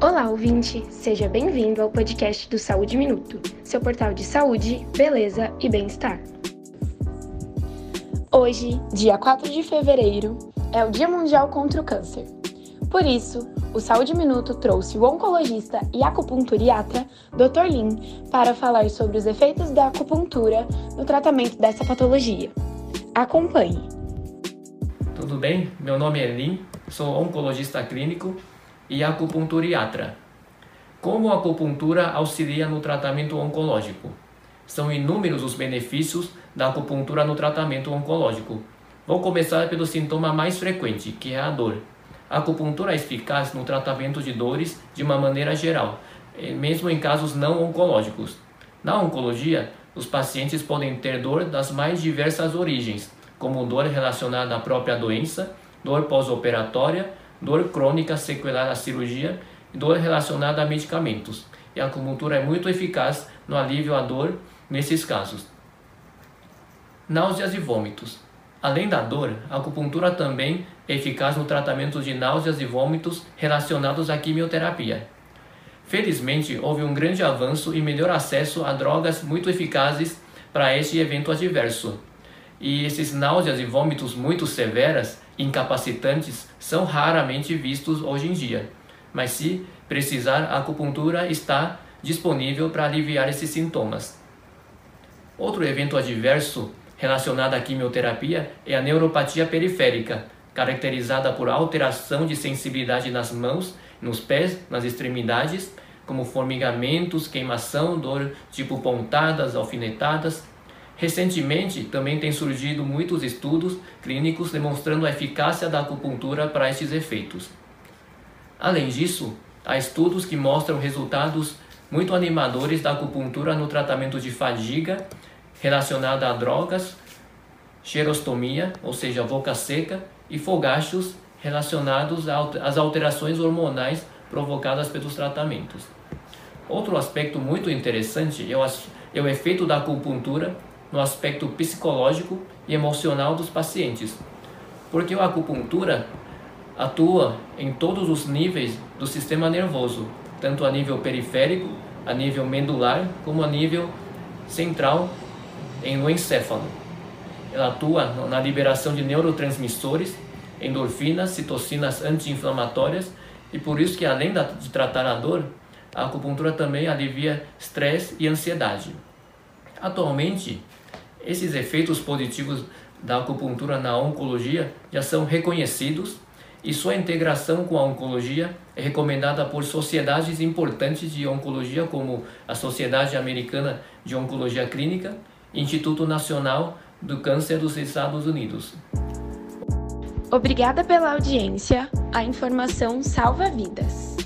Olá, ouvinte! Seja bem-vindo ao podcast do Saúde Minuto, seu portal de saúde, beleza e bem-estar. Hoje, dia 4 de fevereiro, é o Dia Mundial contra o Câncer. Por isso, o Saúde Minuto trouxe o oncologista e acupunturiatra Dr. Lin para falar sobre os efeitos da acupuntura no tratamento dessa patologia. Acompanhe! Tudo bem? Meu nome é Lin, sou oncologista clínico e acupunturiatra. Como a acupuntura auxilia no tratamento oncológico? São inúmeros os benefícios da acupuntura no tratamento oncológico. Vou começar pelo sintoma mais frequente, que é a dor. A acupuntura é eficaz no tratamento de dores de uma maneira geral, eh, mesmo em casos não oncológicos. Na oncologia, os pacientes podem ter dor das mais diversas origens, como dor relacionada à própria doença, dor pós-operatória, dor crônica sequelar da cirurgia e dor relacionada a medicamentos. E a acupuntura é muito eficaz no alívio à dor nesses casos. Náuseas e vômitos. Além da dor, a acupuntura também é eficaz no tratamento de náuseas e vômitos relacionados à quimioterapia. Felizmente, houve um grande avanço e melhor acesso a drogas muito eficazes para este evento adverso. E esses náuseas e vômitos muito severas, incapacitantes, são raramente vistos hoje em dia. Mas se precisar, a acupuntura está disponível para aliviar esses sintomas. Outro evento adverso relacionada à quimioterapia é a neuropatia periférica, caracterizada por alteração de sensibilidade nas mãos, nos pés, nas extremidades, como formigamentos, queimação, dor tipo pontadas, alfinetadas. Recentemente, também tem surgido muitos estudos clínicos demonstrando a eficácia da acupuntura para estes efeitos. Além disso, há estudos que mostram resultados muito animadores da acupuntura no tratamento de fadiga relacionada a drogas, xerostomia, ou seja, boca seca, e fogachos relacionados às alterações hormonais provocadas pelos tratamentos. Outro aspecto muito interessante é o, é o efeito da acupuntura no aspecto psicológico e emocional dos pacientes, porque a acupuntura atua em todos os níveis do sistema nervoso, tanto a nível periférico, a nível medular, como a nível central no encéfalo. Ela atua na liberação de neurotransmissores, endorfinas, citocinas anti-inflamatórias e por isso que além de tratar a dor, a acupuntura também alivia estresse e ansiedade. Atualmente, esses efeitos positivos da acupuntura na oncologia já são reconhecidos e sua integração com a oncologia é recomendada por sociedades importantes de oncologia como a Sociedade Americana de Oncologia Clínica Instituto Nacional do Câncer dos Estados Unidos. Obrigada pela audiência. A informação salva vidas.